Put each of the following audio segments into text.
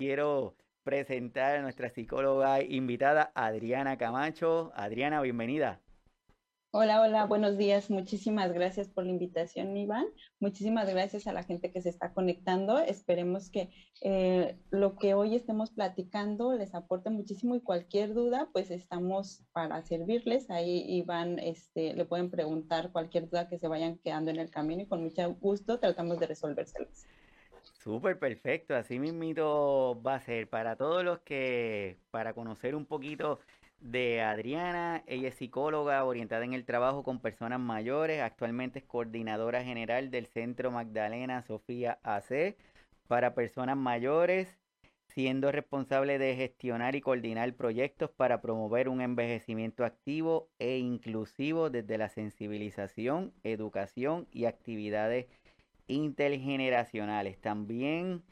quiero presentar a nuestra psicóloga invitada, Adriana Camacho. Adriana, bienvenida. Hola, hola, buenos días. Muchísimas gracias por la invitación, Iván. Muchísimas gracias a la gente que se está conectando. Esperemos que eh, lo que hoy estemos platicando les aporte muchísimo y cualquier duda, pues estamos para servirles. Ahí, Iván, este, le pueden preguntar cualquier duda que se vayan quedando en el camino y con mucho gusto tratamos de resolvérselas. Súper perfecto, así mismito va a ser para todos los que, para conocer un poquito de Adriana. Ella es psicóloga orientada en el trabajo con personas mayores. Actualmente es coordinadora general del Centro Magdalena Sofía AC para personas mayores, siendo responsable de gestionar y coordinar proyectos para promover un envejecimiento activo e inclusivo desde la sensibilización, educación y actividades intergeneracionales. También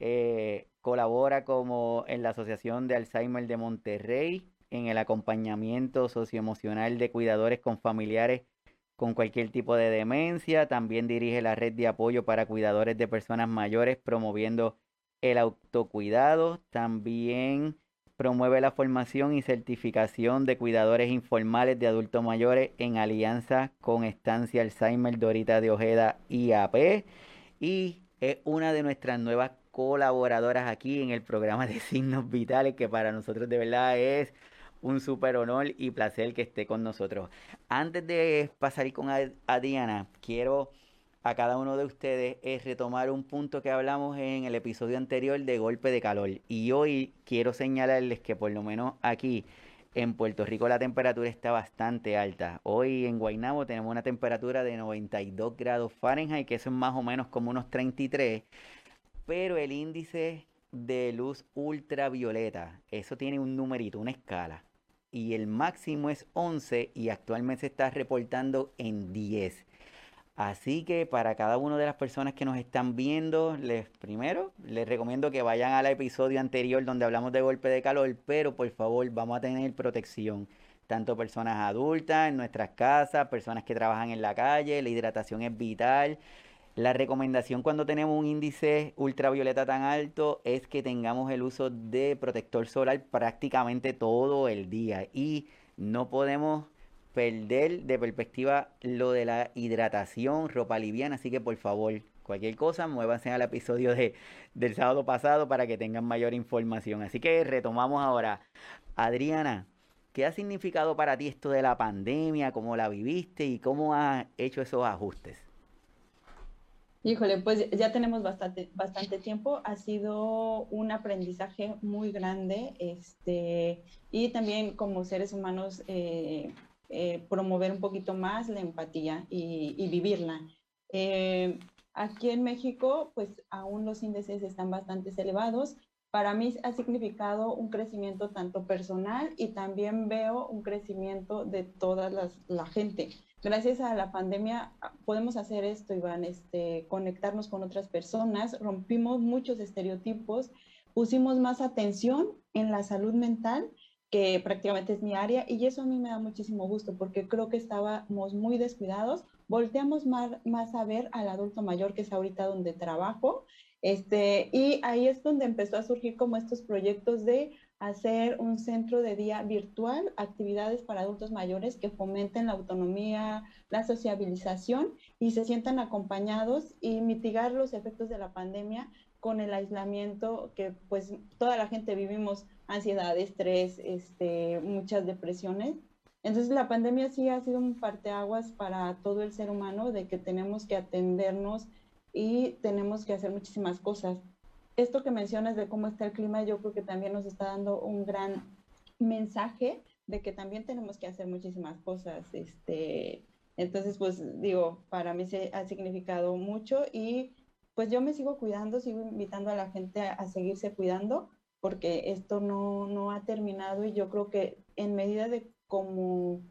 eh, colabora como en la Asociación de Alzheimer de Monterrey en el acompañamiento socioemocional de cuidadores con familiares con cualquier tipo de demencia. También dirige la red de apoyo para cuidadores de personas mayores, promoviendo el autocuidado. También promueve la formación y certificación de cuidadores informales de adultos mayores en alianza con Estancia Alzheimer Dorita de Ojeda IAP. Y es una de nuestras nuevas colaboradoras aquí en el programa de signos vitales, que para nosotros de verdad es un súper honor y placer que esté con nosotros. Antes de pasar con Adriana, quiero a cada uno de ustedes es retomar un punto que hablamos en el episodio anterior de golpe de calor. Y hoy quiero señalarles que por lo menos aquí en Puerto Rico la temperatura está bastante alta. Hoy en Guaynabo tenemos una temperatura de 92 grados Fahrenheit, que eso es más o menos como unos 33. Pero el índice de luz ultravioleta, eso tiene un numerito, una escala y el máximo es 11 y actualmente se está reportando en 10. Así que para cada una de las personas que nos están viendo, les primero les recomiendo que vayan al episodio anterior donde hablamos de golpe de calor, pero por favor vamos a tener protección. Tanto personas adultas en nuestras casas, personas que trabajan en la calle, la hidratación es vital. La recomendación cuando tenemos un índice ultravioleta tan alto es que tengamos el uso de protector solar prácticamente todo el día y no podemos perder de perspectiva lo de la hidratación, ropa liviana, así que por favor, cualquier cosa, muévanse al episodio de, del sábado pasado para que tengan mayor información. Así que retomamos ahora. Adriana, ¿qué ha significado para ti esto de la pandemia? ¿Cómo la viviste y cómo has hecho esos ajustes? Híjole, pues ya tenemos bastante, bastante tiempo. Ha sido un aprendizaje muy grande este, y también como seres humanos eh, eh, promover un poquito más la empatía y, vivirla. Eh, aquí en México, pues aún los índices están bastante elevados. Para mí ha significado un crecimiento tanto personal y también veo un crecimiento de toda la gente gracias a la pandemia ah, podemos hacer esto, Iván, este, conectarnos con otras personas, rompimos muchos estereotipos, pusimos más atención en la salud mental, que prácticamente es mi área, y eso a mí me da muchísimo gusto porque creo que estábamos muy descuidados, volteamos más, más a ver al adulto mayor, que es ahorita donde trabajo, este, y ahí es donde empezó a surgir como estos proyectos de hacer un centro de día virtual, actividades para adultos mayores que fomenten la autonomía, la sociabilización y se sientan acompañados y mitigar los efectos de la pandemia con el aislamiento que pues toda la gente vivimos ansiedad, estrés, este, muchas depresiones. Entonces la pandemia sí ha sido un parteaguas para todo el ser humano de que tenemos que atendernos y tenemos que hacer muchísimas cosas esto que mencionas de cómo está el clima, yo creo que también nos está dando un gran mensaje de que también tenemos que hacer muchísimas cosas. Este, entonces, pues digo, para mí se ha significado mucho y pues yo me sigo cuidando, sigo invitando a la gente a, seguirse cuidando porque esto no, no, ha terminado y yo creo que en medida de como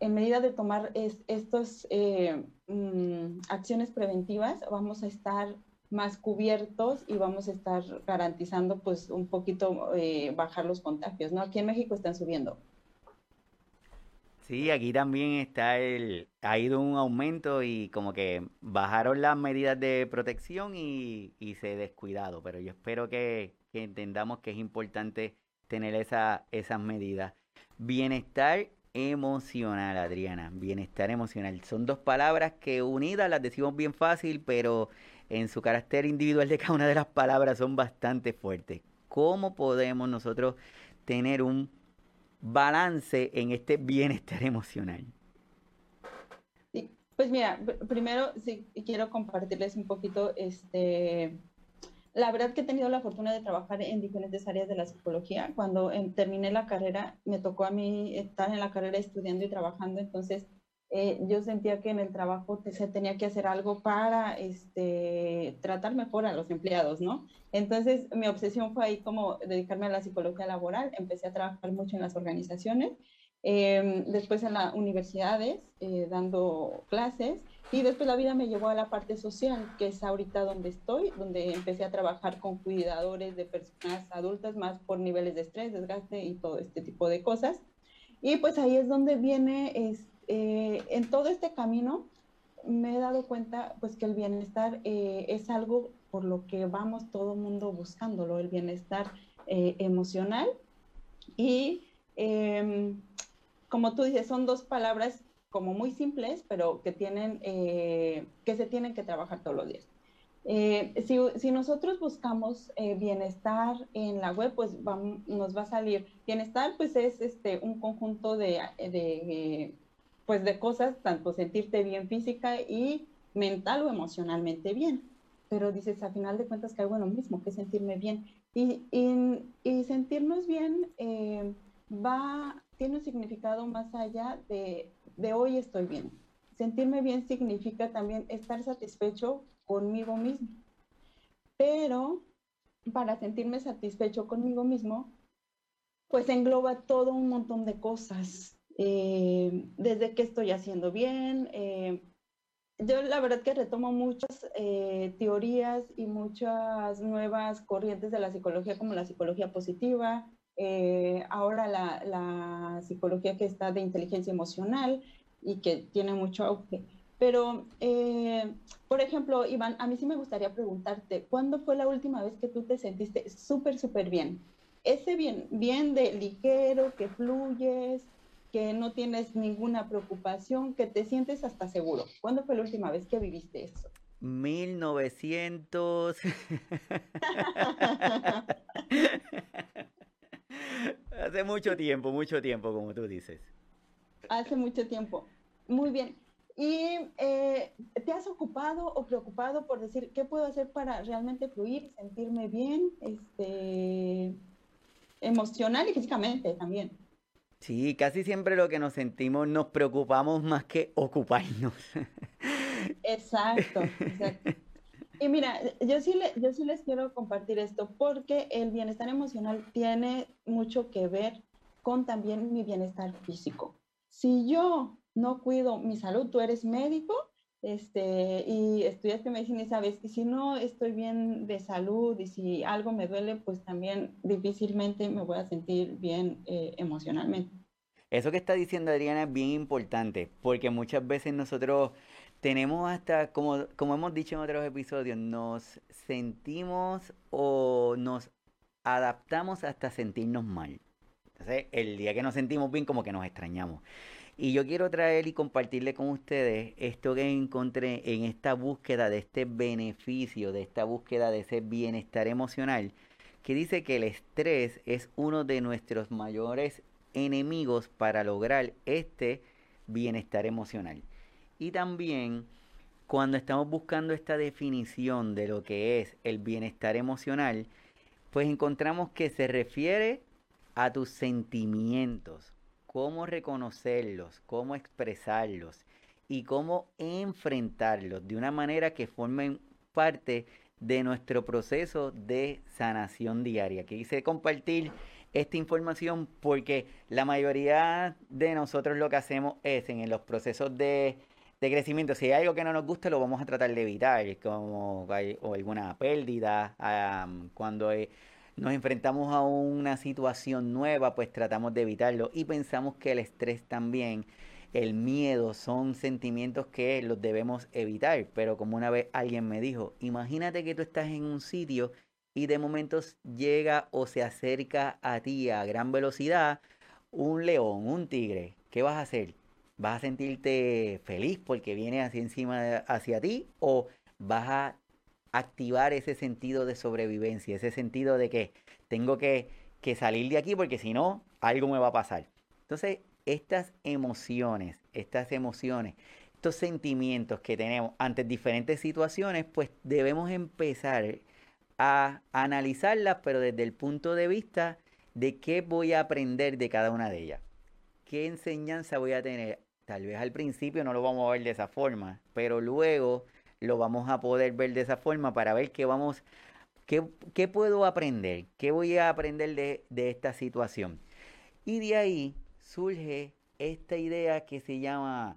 en medida de tomar estas eh, mm, acciones preventivas, vamos a estar más cubiertos y vamos a estar garantizando pues un poquito eh, bajar los contagios, ¿no? Aquí en México están subiendo. Sí, aquí también está el, ha ido un aumento y como que bajaron las medidas de protección y, y se descuidado, pero yo espero que, que entendamos que es importante tener esa, esas medidas. Bienestar emocional, Adriana, bienestar emocional. Son dos palabras que unidas las decimos bien fácil, pero en su carácter individual de cada una de las palabras son bastante fuertes. ¿Cómo podemos nosotros tener un balance en este bienestar emocional? pues mira, primero sí quiero compartirles un poquito este la verdad que he tenido la fortuna de trabajar en diferentes áreas de la psicología. Cuando em, terminé la carrera, me tocó a mí estar en la carrera estudiando y trabajando, entonces eh, yo sentía que en el trabajo se tenía que hacer algo para este, tratar mejor a los empleados, ¿no? Entonces mi obsesión fue ahí como dedicarme a la psicología laboral, empecé a trabajar mucho en las organizaciones, em, después en las universidades, eh, dando clases y después la vida me llevó a la parte social, que es ahorita donde estoy, donde empecé a trabajar con cuidadores de personas adultas más por niveles de estrés, desgaste y todo este tipo de cosas. Y pues ahí es donde viene, es, eh, en todo este camino, me he dado cuenta pues que el bienestar eh, es algo por lo que vamos todo mundo buscándolo, el bienestar eh, emocional. Y em, como tú dices, son dos palabras como muy simples, pero que tienen, eh, que se tienen que trabajar todos los días. Eh, si, si, nosotros buscamos eh, bienestar en la web, pues nos va a salir. Bienestar, pues es este, un conjunto de, de, pues de cosas, tanto sentirte bien física y mental o emocionalmente bien. Pero dices, a final de cuentas, que hago lo mismo, que sentirme bien. Y, y, y sentirnos bien va, tiene un significado más allá de de hoy estoy bien. Sentirme bien significa también estar satisfecho conmigo mismo. Pero para sentirme satisfecho conmigo mismo, pues engloba todo un montón de cosas. Eh, desde qué estoy haciendo bien. Eh, yo la verdad que retomo muchas eh, teorías y muchas nuevas corrientes de la psicología, como la psicología positiva, eh, ahora la, psicología que está de inteligencia emocional y que tiene mucho auge. Pero, eh, por ejemplo, Iván, a mí sí me gustaría preguntarte, ¿cuándo fue la última vez que tú te sentiste súper, súper bien? Ese bien, bien de ligero, que fluyes, que no tienes ninguna preocupación, que te sientes hasta seguro. ¿Cuándo fue la última vez que viviste eso? 1900. Hace mucho tiempo, mucho tiempo, como tú dices. Hace mucho tiempo. Muy bien. ¿Y eh, te has ocupado o preocupado por decir qué puedo hacer para realmente fluir, sentirme bien, este, emocional y físicamente también? Sí, casi siempre lo que nos sentimos nos preocupamos más que ocuparnos. Exacto, exacto. Y mira, yo sí, yo sí les quiero compartir esto porque el bienestar emocional tiene mucho que ver con también mi bienestar físico. Si yo no cuido mi salud, tú eres médico este, y estudiaste medicina y sabes, y si no estoy bien de salud y si algo me duele, pues también difícilmente me voy a sentir bien eh, emocionalmente. Eso que está diciendo Adriana es bien importante, porque muchas veces nosotros tenemos hasta, como, como hemos dicho en otros episodios, nos sentimos o nos adaptamos hasta sentirnos mal. Entonces, el día que nos sentimos bien, como que nos extrañamos. Y yo quiero traer y compartirle con ustedes esto que encontré en esta búsqueda de este beneficio, de esta búsqueda de ese bienestar emocional, que dice que el estrés es uno de nuestros mayores enemigos para lograr este bienestar emocional. Y también cuando estamos buscando esta definición de lo que es el bienestar emocional, pues encontramos que se refiere a tus sentimientos, cómo reconocerlos, cómo expresarlos y cómo enfrentarlos de una manera que formen parte de nuestro proceso de sanación diaria. Quise compartir esta información porque la mayoría de nosotros lo que hacemos es en los procesos de de crecimiento. Si hay algo que no nos gusta, lo vamos a tratar de evitar, como hay, o alguna pérdida, cuando nos enfrentamos a una situación nueva, pues tratamos de evitarlo y pensamos que el estrés también, el miedo son sentimientos que los debemos evitar, pero como una vez alguien me dijo, imagínate que tú estás en un sitio y de momentos llega o se acerca a ti a gran velocidad un león, un tigre, ¿qué vas a hacer? ¿Vas a sentirte feliz porque viene hacia encima hacia ti o vas a activar ese sentido de sobrevivencia, ese sentido de que tengo que, que salir de aquí porque si no, algo me va a pasar? Entonces, estas emociones, estas emociones, estos sentimientos que tenemos ante diferentes situaciones, pues debemos empezar a analizarlas, pero desde el punto de vista de qué voy a aprender de cada una de ellas. ¿Qué enseñanza voy a tener? Tal vez al principio no lo vamos a ver de esa forma, pero luego lo vamos a poder ver de esa forma para ver qué vamos, qué, qué puedo aprender, qué voy a aprender de, de esta situación. Y de ahí surge esta idea que se llama,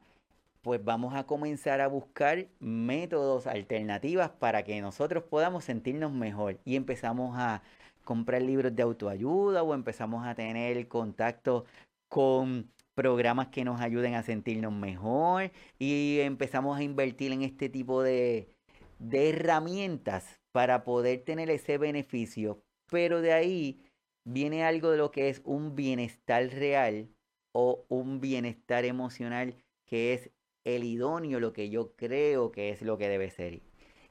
pues vamos a comenzar a buscar métodos alternativas para que nosotros podamos sentirnos mejor y empezamos a comprar libros de autoayuda o empezamos a tener contacto con programas que nos ayuden a sentirnos mejor y empezamos a invertir en este tipo de, de herramientas para poder tener ese beneficio. Pero de ahí viene algo de lo que es un bienestar real o un bienestar emocional que es el idóneo, lo que yo creo que es lo que debe ser.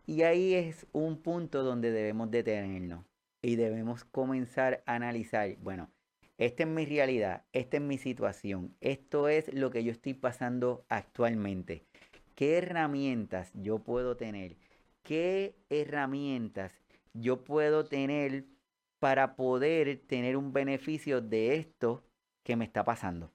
Y ahí es un punto donde debemos detenernos y debemos comenzar a analizar, bueno, esta es mi realidad, esta es mi situación, esto es lo que yo estoy pasando actualmente. ¿Qué herramientas yo puedo tener? ¿Qué herramientas yo puedo tener para poder tener un beneficio de esto que me está pasando?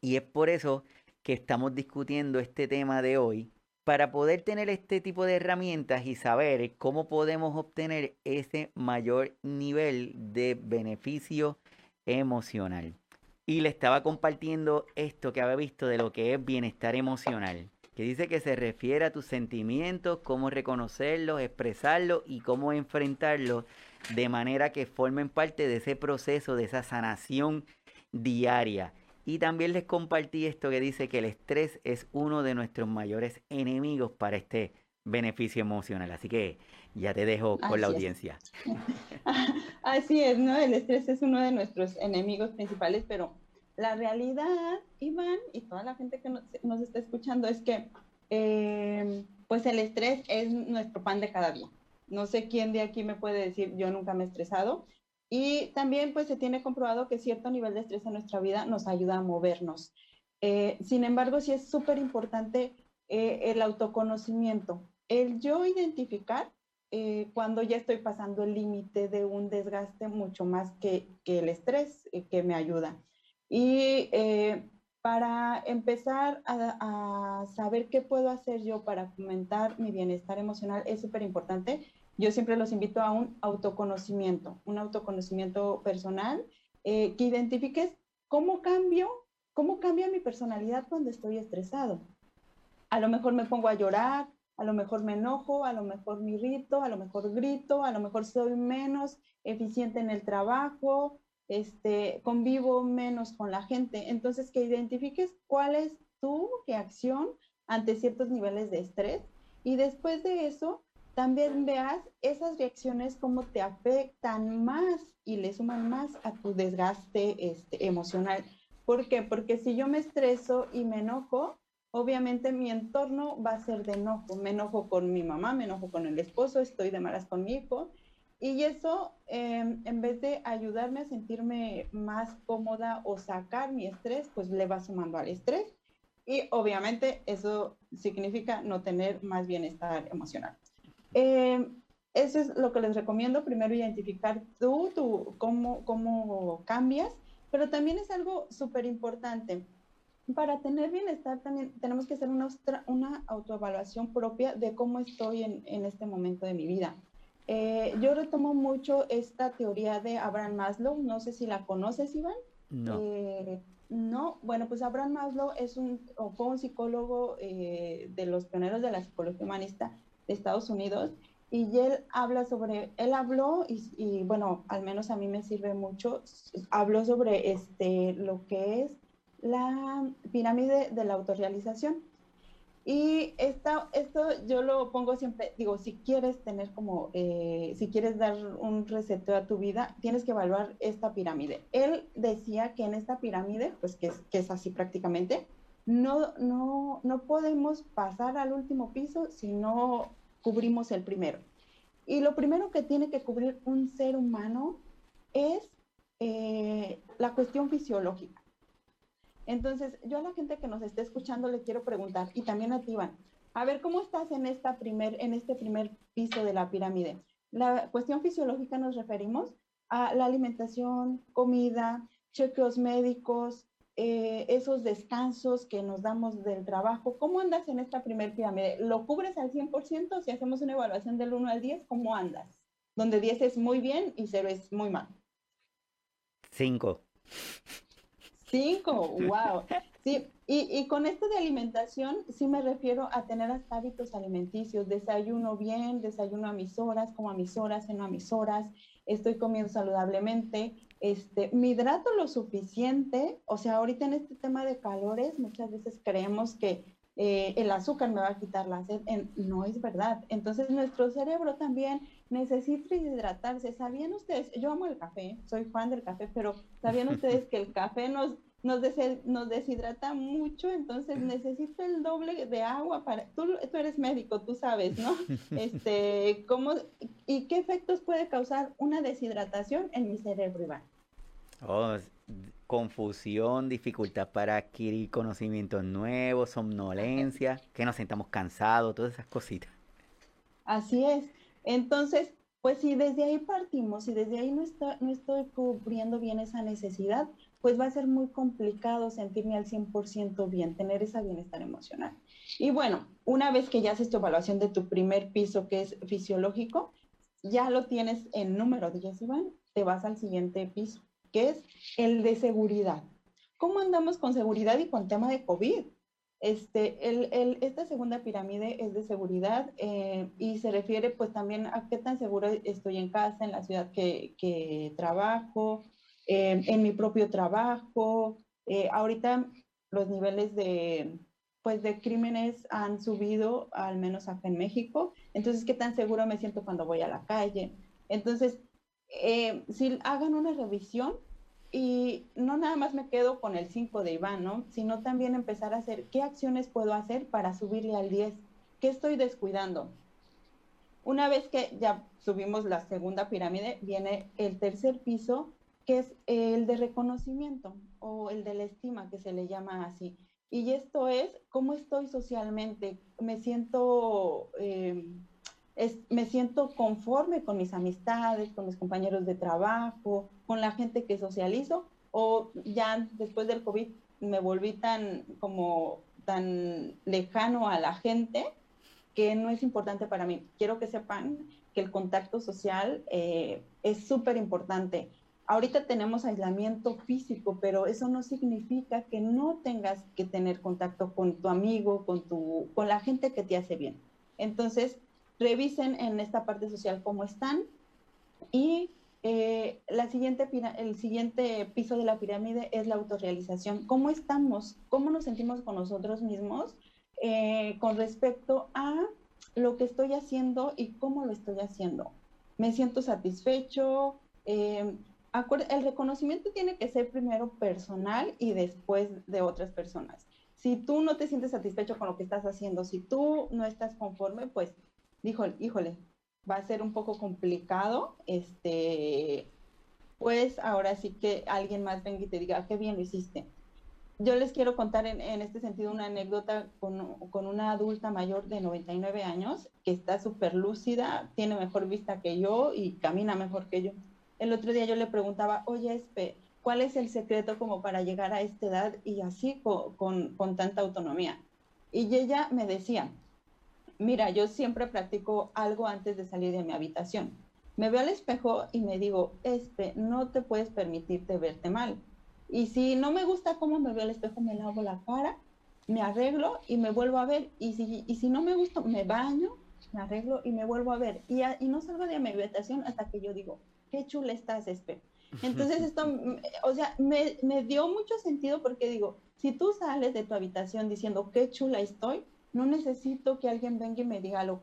Y es por eso que estamos discutiendo este tema de hoy, para poder tener este tipo de herramientas y saber cómo podemos obtener ese mayor nivel de beneficio emocional. Y le estaba compartiendo esto que había visto de lo que es bienestar emocional, que dice que se refiere a tus sentimientos, cómo reconocerlos, expresarlos y cómo enfrentarlos de manera que formen parte de ese proceso, de esa sanación diaria. Y también les compartí esto que dice que el estrés es uno de nuestros mayores enemigos para este beneficio emocional. Así que ya te dejo con la audiencia. Así es, ¿no? El estrés es uno de nuestros enemigos principales, pero la realidad, Iván, y toda la gente que nos, está escuchando, es que em, pues el estrés es nuestro pan de cada día. No sé quién de aquí me puede decir, yo nunca me he estresado, y también pues se tiene comprobado que cierto nivel de estrés en nuestra vida nos ayuda a movernos. Eh, sin embargo, sí es súper importante eh, el autoconocimiento, el yo identificar eh, cuando ya estoy pasando el límite de un desgaste mucho más que, que el estrés que me ayuda. Y para empezar a, saber qué puedo hacer yo para fomentar mi bienestar emocional es súper importante yo siempre los invito a un autoconocimiento, un autoconocimiento personal, eh, que identifiques cómo cambio, cómo cambia mi personalidad cuando estoy estresado. A lo mejor me pongo a llorar, a lo mejor me enojo, a lo mejor me irrito, a lo mejor grito, a lo mejor soy menos eficiente en el trabajo, este, convivo menos con la gente. Entonces, que identifiques cuál es tu reacción ante ciertos niveles de estrés y después de eso, también veas esas reacciones cómo te afectan más y le suman más a tu desgaste este, emocional. ¿Por qué? Porque si yo me estreso y me enojo, obviamente mi entorno va a ser de enojo. Me enojo con mi mamá, me enojo con el esposo, estoy de malas con mi hijo. Y eso, em, en vez de ayudarme a sentirme más cómoda o sacar mi estrés, pues le va sumando al estrés. Y obviamente eso significa no tener más bienestar emocional. Eh, eso es lo que les recomiendo. Primero, identificar tú, tú cómo, cómo cambias, pero también es algo súper importante. Para tener bienestar también tenemos que hacer una, una autoevaluación propia de cómo estoy en, en este momento de mi vida. Eh, yo retomo mucho esta teoría de Abraham Maslow. No sé si la conoces, Iván. No. Eh, no, bueno, pues Abraham Maslow es un, fue un psicólogo de los pioneros de la psicología humanista de Estados Unidos y él habla sobre, él habló y, bueno, al menos a mí me sirve mucho, habló sobre este, lo que es la pirámide de la autorrealización. Y esta, esto yo lo pongo siempre, digo, si quieres tener como, eh, si quieres dar un reseteo a tu vida, tienes que evaluar esta pirámide. Él decía que en esta pirámide, pues que es, que es así prácticamente, no, no, no podemos pasar al último piso si no cubrimos el primero. Y lo primero que tiene que cubrir un ser humano es eh, la cuestión fisiológica. Entonces, yo a la gente que nos esté escuchando le quiero preguntar, y también a ti, Iván, a ver, ¿cómo estás en, esta primer, en este primer piso de la pirámide? La cuestión fisiológica nos referimos a la alimentación, comida, chequeos médicos, eh, esos descansos que nos damos del trabajo. ¿Cómo andas en esta primer pirámide? ¿Lo cubres al 100%? Si hacemos una evaluación del 1 al 10, ¿cómo andas? Donde 10 es muy bien y 0 es muy mal. 5. 5, wow. Sí, y, y, con esto de alimentación, sí me refiero a tener hasta hábitos alimenticios, desayuno bien, desayuno a mis horas, como a mis horas, ceno a mis horas, estoy comiendo saludablemente, este, me hidrato lo suficiente, o sea, ahorita en este tema de calores, muchas veces creemos que eh, el azúcar me va a quitar la sed, no es verdad. Entonces nuestro cerebro también necesita hidratarse. ¿Sabían ustedes? Yo amo el café, soy fan del café, pero ¿sabían ustedes que el café nos, nos, nos deshidrata mucho? Entonces necesito el doble de agua para... Tú, tú eres médico, tú sabes, ¿no? Este, ¿cómo, ¿Y qué efectos puede causar una deshidratación en mi cerebro, Iván? Oh, confusión, dificultad para adquirir conocimientos nuevos, somnolencia, que nos sentamos cansados, todas esas cositas. Así es. Entonces, pues si desde ahí partimos, y desde ahí no, no estoy cubriendo bien esa necesidad, pues va a ser muy complicado sentirme al 100% bien, tener esa bienestar emocional. Y bueno, una vez que ya haces tu evaluación de tu primer piso, que es fisiológico, ya lo tienes en número 10, Iván, te vas al siguiente piso que es el de seguridad. ¿Cómo andamos con seguridad y con tema de COVID? Este, el, esta segunda pirámide es de seguridad eh, y se refiere pues también a qué tan seguro estoy en casa, en la ciudad que, trabajo, eh, en mi propio trabajo. Eh, ahorita los niveles de, pues, de crímenes han subido, al menos acá en México. Entonces, ¿qué tan seguro me siento cuando voy a la calle? Entonces, eh, si hagan una revisión y no nada más me quedo con el 5 de Iván, ¿no? Sino también empezar a hacer qué acciones puedo hacer para subirle al 10, qué estoy descuidando. Una vez que ya subimos la segunda pirámide, viene el tercer piso, que es el de reconocimiento o el de la estima, que se le llama así. Y esto es cómo estoy socialmente, me siento... Eh, me siento conforme con mis amistades, con mis compañeros de trabajo, con la gente que socializo, o ya después del COVID me volví tan como tan lejano a la gente que no es importante para mí. Quiero que sepan que el contacto social eh, es súper importante. Ahorita tenemos aislamiento físico, pero eso no significa que no tengas que tener contacto con tu amigo, con, tu, con la gente que te hace bien. Entonces, revisen en esta parte social cómo están y eh, la siguiente, el siguiente piso de la pirámide es la autorrealización. ¿Cómo estamos? ¿Cómo nos sentimos con nosotros mismos eh, con respecto a lo que estoy haciendo y cómo lo estoy haciendo? ¿Me siento satisfecho? Eh, el reconocimiento tiene que ser primero personal y después de otras personas. Si tú no te sientes satisfecho con lo que estás haciendo, si tú no estás conforme, pues dijo, híjole, va a ser un poco complicado, este, pues ahora sí que alguien más venga y te diga, qué bien lo hiciste. Yo les quiero contar en, este sentido una anécdota con, una adulta mayor de 99 años que está súper lúcida, tiene mejor vista que yo y camina mejor que yo. El otro día yo le preguntaba, oye, Espe, ¿cuál es el secreto como para llegar a esta edad y así con tanta autonomía? Y ella me decía, Mira, yo siempre practico algo antes de salir de mi habitación. Me veo al espejo y me digo, este, no te puedes permitirte verte mal. Y si no me gusta cómo me veo al espejo, me lavo la cara, me arreglo y me vuelvo a ver. Y si, y si no me gusta, me baño me arreglo y me vuelvo a ver. Y, y no salgo de mi habitación hasta que yo digo, qué chula estás, Espe. Entonces esto, o sea, me, me dio mucho sentido porque digo, si tú sales de tu habitación diciendo, qué chula estoy, no necesito que alguien venga y me diga lo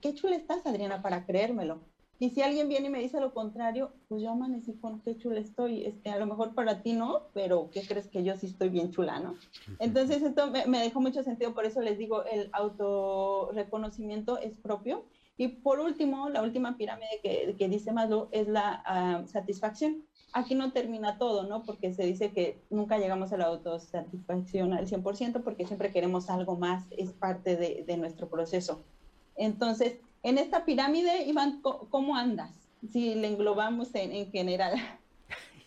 qué chula estás, Adriana, para creérmelo. Y si alguien viene y me dice lo contrario, pues yo amanecí con qué chula estoy. Este, a lo mejor para ti no, pero ¿qué crees que yo sí estoy bien chula, no? Entonces esto me, me dejó mucho sentido, por eso les digo, el autorreconocimiento es propio. Y por último, la última pirámide que, que dice Maslow es la ah, satisfacción. Aquí no termina todo, ¿no? Porque se dice que nunca llegamos a la autosatisfacción al 100% porque siempre queremos algo más, es parte de, de nuestro proceso. Entonces, en esta pirámide, Iván, ¿cómo andas? Si le englobamos en, general.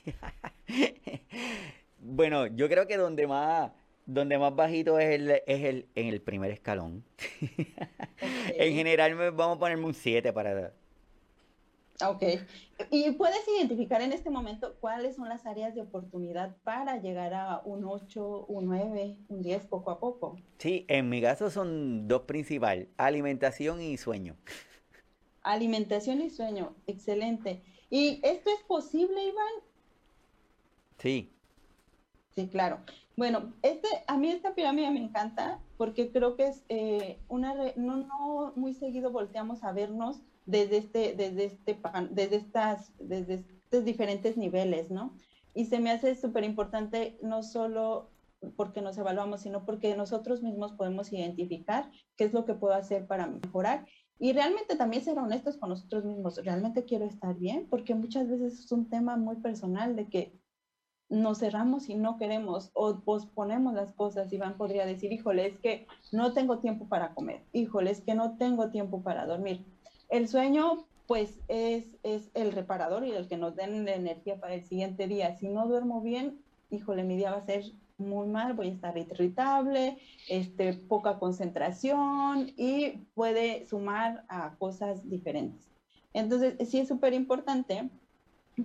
bueno, yo creo que donde más, donde más bajito es el, es el, en el primer escalón. en general vamos a ponerme un 7 para... Ok. ¿Y puedes identificar en este momento cuáles son las áreas de oportunidad para llegar a un 8, un 9, un 10 poco a poco? Sí, en mi caso son dos principales, alimentación y sueño. Alimentación y sueño, excelente. ¿Y esto es posible, Iván? Sí. Sí, claro. Bueno, este, a mí esta pirámide me encanta porque creo que es eh, una, no, no muy seguido volteamos a vernos desde, este, desde, este, desde, estas, desde estos diferentes niveles, ¿no? Y se me hace súper importante no solo porque nos evaluamos, sino porque nosotros mismos podemos identificar qué es lo que puedo hacer para mejorar y realmente también ser honestos con nosotros mismos. ¿Realmente quiero estar bien? Porque muchas veces es un tema muy personal de que nos cerramos y no queremos o posponemos las cosas. Iván podría decir, híjole, es que no tengo tiempo para comer, híjole, es que no tengo tiempo para dormir. El sueño, pues, es, el reparador y el que nos den la energía para el siguiente día. Si no duermo bien, híjole, mi día va a ser muy mal, voy a estar irritable, este, poca concentración y puede sumar a cosas diferentes. Entonces, sí es súper importante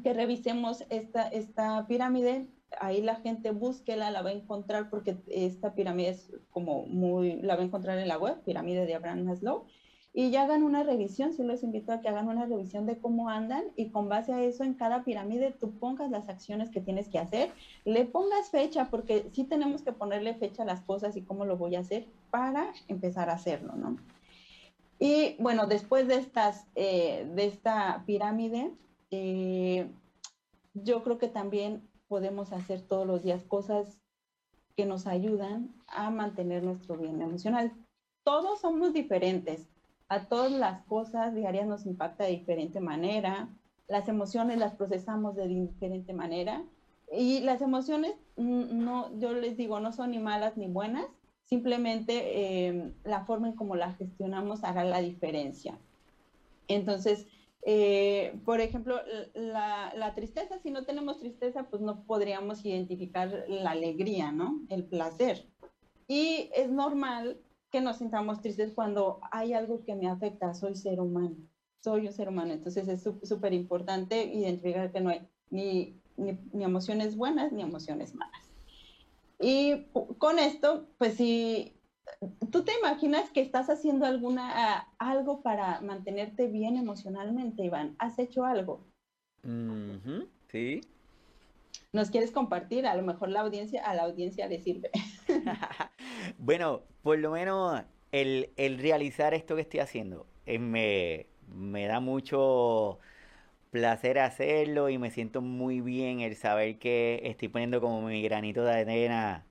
que revisemos esta, esta pirámide. Ahí la gente búsquela, la va a encontrar porque esta pirámide es como muy, la va a encontrar en la web, pirámide de Abraham Maslow y ya hagan una revisión, si les invito a que hagan una revisión de cómo andan y con base a eso en cada pirámide tú pongas las acciones que tienes que hacer, le pongas fecha, porque sí tenemos que ponerle fecha a las cosas y cómo lo voy a hacer para empezar a hacerlo, ¿no? Y bueno, después de, estas, eh, de esta pirámide, eh, yo creo que también podemos hacer todos los días cosas que nos ayudan a mantener nuestro bien emocional. Todos somos diferentes a todas las cosas diarias nos impacta de diferente manera, las emociones las procesamos de diferente manera y las emociones, mm, no, yo les digo, no son ni malas ni buenas, simplemente em, la forma en cómo las gestionamos hará la diferencia. Entonces, eh, por ejemplo, la, la, tristeza, si no tenemos tristeza, pues no podríamos identificar la alegría, ¿no? El placer. Y es normal que nos sintamos tristes cuando hay algo que me afecta, soy ser humano, soy un ser humano, entonces es súper importante identificar que no hay ni, ni, emociones buenas ni emociones malas. Y con esto, pues si tú te imaginas que estás haciendo alguna, algo para mantenerte bien emocionalmente, Iván, ¿has hecho algo? sí. ¿Nos quieres compartir? A lo mejor la audiencia, a la audiencia le sirve. bueno, por lo menos el, realizar esto que estoy haciendo eh, me, me da mucho placer hacerlo y me siento muy bien el saber que estoy poniendo como mi granito de arena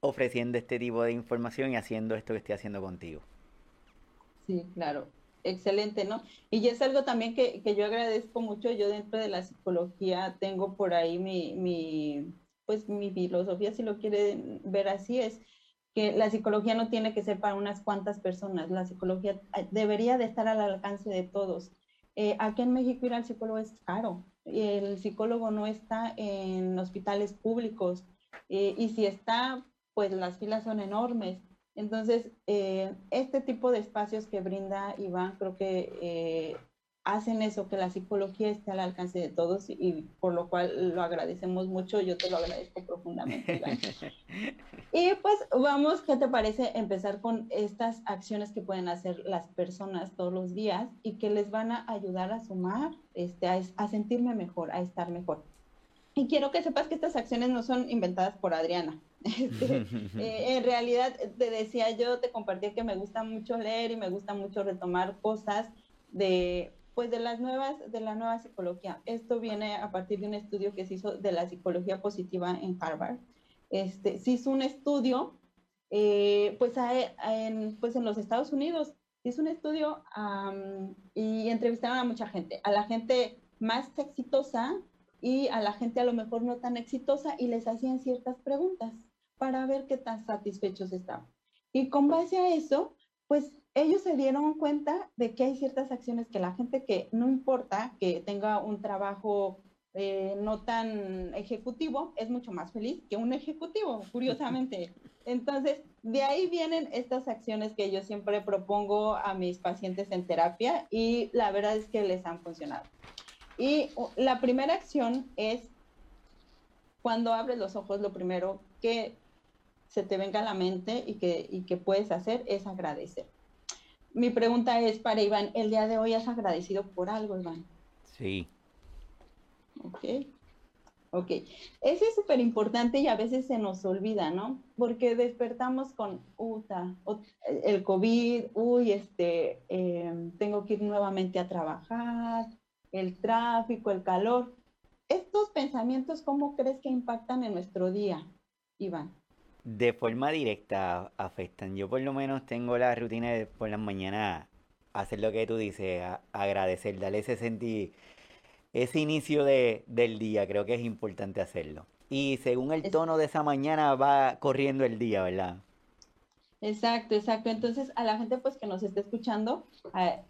ofreciendo este tipo de información y haciendo esto que estoy haciendo contigo. Sí, claro, excelente, ¿no? Y es algo también que, que, yo agradezco mucho, yo dentro de la psicología tengo por ahí mi, mi, pues mi filosofía, si lo quieren ver así, es que la psicología no tiene que ser para unas cuantas personas, la psicología eh, debería de estar al alcance de todos. Eh, aquí en México ir al psicólogo es caro, el psicólogo no está en hospitales públicos eh, y si está, pues las filas son enormes. Entonces, este tipo de espacios que brinda Iván creo que hacen eso, que la psicología esté al alcance de todos y por lo cual lo agradecemos mucho, yo te lo agradezco profundamente. y pues vamos, ¿qué te parece empezar con estas acciones que pueden hacer las personas todos los días y que les van a ayudar a sumar, este, a, sentirme mejor, a estar mejor? Y quiero que sepas que estas acciones no son inventadas por Adriana. Este, eh, en realidad, te decía yo, te compartí que me gusta mucho leer y me gusta mucho retomar cosas de pues de las nuevas, de la nueva psicología. Esto viene a partir de un estudio que se hizo de la psicología positiva en Harvard. Este, se hizo un estudio, eh, pues, en, pues en los Estados Unidos, hizo un estudio y entrevistaron a mucha gente, a la gente más exitosa y a la gente a lo mejor no tan exitosa y les hacían ciertas preguntas para ver qué tan satisfechos estaban. Y con base a eso, pues ellos se dieron cuenta de que hay ciertas acciones que la gente que no importa que tenga un trabajo eh, no tan ejecutivo, es mucho más feliz que un ejecutivo, curiosamente. Entonces, de ahí vienen estas acciones que yo siempre propongo a mis pacientes en terapia y la verdad es que les han funcionado. Y la primera acción es cuando abres los ojos, lo primero que se te venga a la mente y que, y que puedes hacer es agradecer mi pregunta es para Iván, ¿el día de hoy has agradecido por algo, Iván? Sí. Ok. Ok. Eso es súper importante y a veces se nos olvida, ¿no? Porque despertamos con, uta, el COVID, uy, este, em, tengo que ir nuevamente a trabajar, el tráfico, el calor. Estos pensamientos, ¿cómo crees que impactan en nuestro día, Iván? De forma directa afectan. Yo por lo menos tengo la rutina de por las mañanas hacer lo que tú dices, agradecer, darle ese sentir, ese inicio de, del día, creo que es importante hacerlo. Y según el tono de esa mañana va corriendo el día, ¿verdad? Exacto, exacto. Entonces, a la gente pues que nos esté escuchando,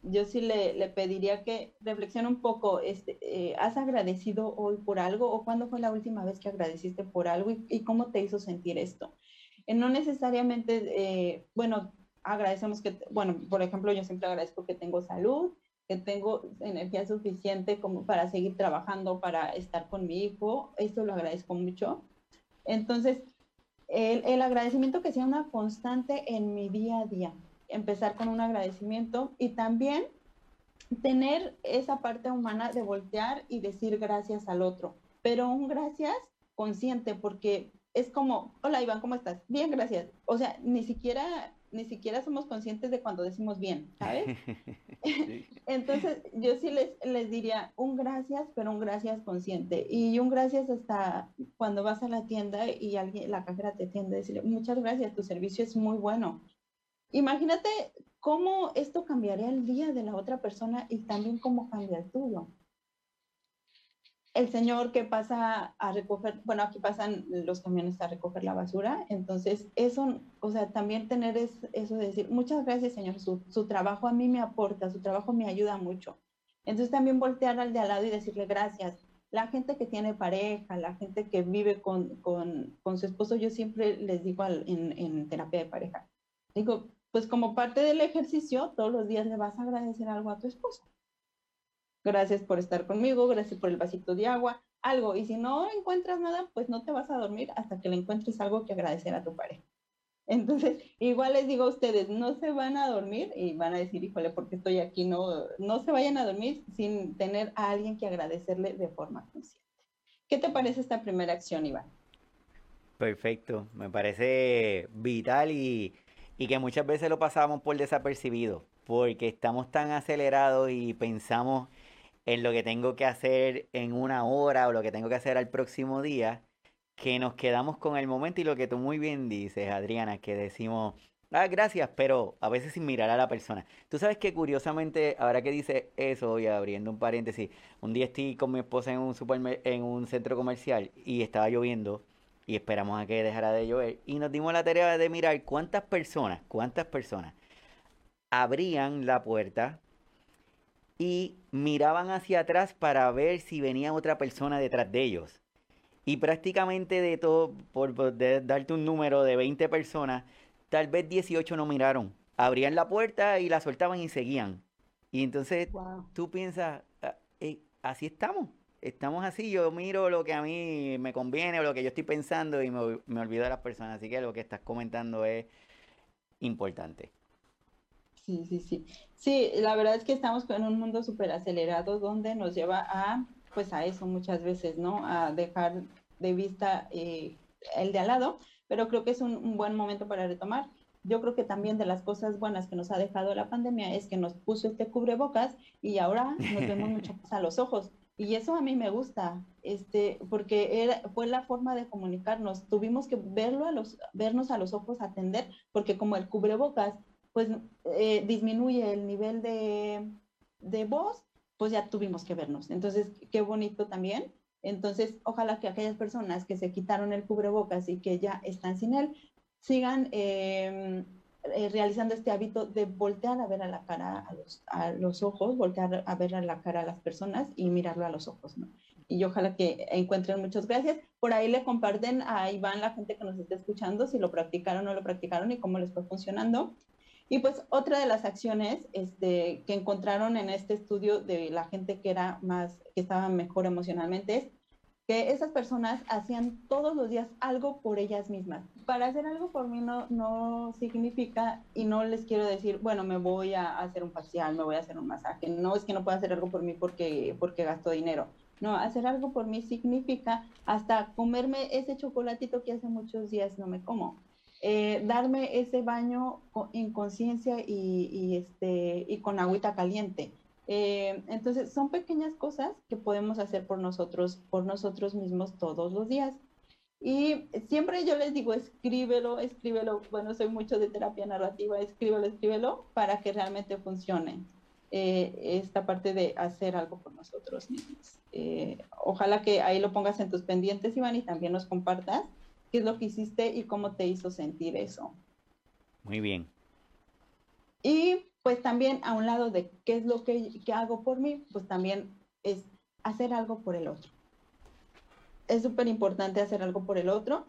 yo sí le, le, pediría que reflexione un poco, este, eh, ¿has agradecido hoy por algo o cuándo fue la última vez que agradeciste por algo y, cómo te hizo sentir esto? Eh, no necesariamente, eh, bueno, agradecemos que, bueno, por ejemplo, yo siempre agradezco que tengo salud, que tengo energía suficiente como para seguir trabajando, para estar con mi hijo, esto lo agradezco mucho. Entonces, el, agradecimiento que sea una constante en mi día a día. Empezar con un agradecimiento y también tener esa parte humana de voltear y decir gracias al otro, pero un gracias consciente porque es como, hola Iván, ¿cómo estás? Bien, gracias. O sea, ni siquiera ni siquiera somos conscientes de cuando decimos bien, ¿sabes? Entonces, yo sí les, les diría un gracias, pero un gracias consciente. Y un gracias hasta cuando vas a la tienda y alguien, la cajera te atiende, decirle, muchas gracias, tu servicio es muy bueno. Imagínate cómo esto cambiaría el día de la otra persona y también cómo cambia el tuyo el señor que pasa a recoger, bueno, aquí pasan los camiones a recoger la basura, entonces eso, o sea, también tener eso de decir, muchas gracias señor, su, trabajo a mí me aporta, su trabajo me ayuda mucho. Entonces también voltear al de al lado y decirle gracias. La gente que tiene pareja, la gente que vive con, con, con su esposo, yo siempre les digo en, en terapia de pareja, digo, pues como parte del ejercicio, todos los días le vas a agradecer algo a tu esposo gracias por estar conmigo, gracias por el vasito de agua, algo. Y si no encuentras nada, pues no te vas a dormir hasta que le encuentres algo que agradecer a tu pareja. Entonces, igual les digo a ustedes, no se van a dormir y van a decir, híjole, porque estoy aquí, no, no se vayan a dormir sin tener a alguien que agradecerle de forma consciente. ¿Qué te parece esta primera acción, Iván? Perfecto, me parece vital y, y que muchas veces lo pasamos por desapercibido, porque estamos tan acelerados y pensamos en lo que tengo que hacer en una hora o lo que tengo que hacer al próximo día, que nos quedamos con el momento y lo que tú muy bien dices, Adriana, que decimos, ah, gracias, pero a veces sin mirar a la persona. Tú sabes que curiosamente, ahora que dice eso, y abriendo un paréntesis, un día estoy con mi esposa en un, en un centro comercial y estaba lloviendo y esperamos a que dejara de llover y nos dimos la tarea de mirar cuántas personas, cuántas personas abrían la puerta y miraban hacia atrás para ver si venía otra persona detrás de ellos. Y prácticamente de todo, por, darte un número de 20 personas, tal vez 18 no miraron. Abrían la puerta y la soltaban y seguían. Y entonces tú piensas, ah, así estamos, estamos así, yo miro lo que a mí me conviene o lo que yo estoy pensando y me, me olvido de las personas. Así que lo que estás comentando es importante. Sí, sí, sí. Sí, la verdad es que estamos en un mundo súper acelerado donde nos lleva a, pues a eso muchas veces, ¿no? A dejar de vista eh, el de al lado, pero creo que es un, buen momento para retomar. Yo creo que también de las cosas buenas que nos ha dejado la pandemia es que nos puso este cubrebocas y ahora nos vemos mucho más a los ojos. Y eso a mí me gusta, este, porque era, fue la forma de comunicarnos. Tuvimos que verlo a los, vernos a los ojos, atender, porque como el cubrebocas pues eh, disminuye el nivel de, de voz, pues ya tuvimos que vernos. Entonces, qué bonito también. Entonces, ojalá que aquellas personas que se quitaron el cubrebocas y que ya están sin él, sigan em, eh, realizando este hábito de voltear a ver a la cara, a los, a los, ojos, voltear a ver a la cara a las personas y mirarlo a los ojos, ¿no? Y ojalá que encuentren muchas gracias. Por ahí le comparten a Iván, la gente que nos está escuchando, si lo practicaron o no lo practicaron y cómo les fue funcionando. Y pues otra de las acciones este, que encontraron en este estudio de la gente que era más, que estaba mejor emocionalmente es que esas personas hacían todos los días algo por ellas mismas. Para hacer algo por mí no, no significa, y no les quiero decir, bueno, me voy a hacer un facial, me voy a hacer un masaje. No es que no pueda hacer algo por mí porque, porque gasto dinero. No, hacer algo por mí significa hasta comerme ese chocolatito que hace muchos días no me como eh, darme ese baño en conciencia y, este, y con agüita caliente. Eh, entonces, son pequeñas cosas que podemos hacer por nosotros, por nosotros mismos todos los días. Y siempre yo les digo, escríbelo, escríbelo. Bueno, soy mucho de terapia narrativa, escríbelo, escríbelo para que realmente funcione eh, esta parte de hacer algo por nosotros mismos. ojalá que ahí lo pongas en tus pendientes, Iván, y también nos compartas qué es lo que hiciste y cómo te hizo sentir eso. Muy bien. Y pues también a un lado de qué es lo que, hago por mí, pues también es hacer algo por el otro. Es súper importante hacer algo por el otro